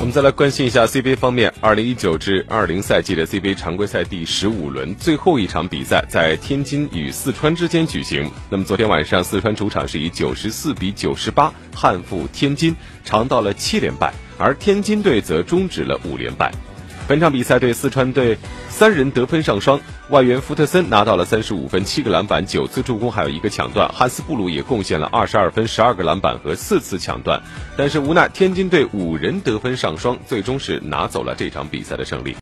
我们再来关心一下 CBA 方面，二零一九至二零赛季的 CBA 常规赛第十五轮最后一场比赛在天津与四川之间举行。那么昨天晚上，四川主场是以九十四比九十八憾负天津，尝到了七连败，而天津队则终止了五连败。本场比赛对四川队三人得分上双，外援福特森拿到了三十五分、七个篮板、九次助攻，还有一个抢断。汉斯布鲁也贡献了二十二分、十二个篮板和四次抢断。但是无奈天津队五人得分上双，最终是拿走了这场比赛的胜利。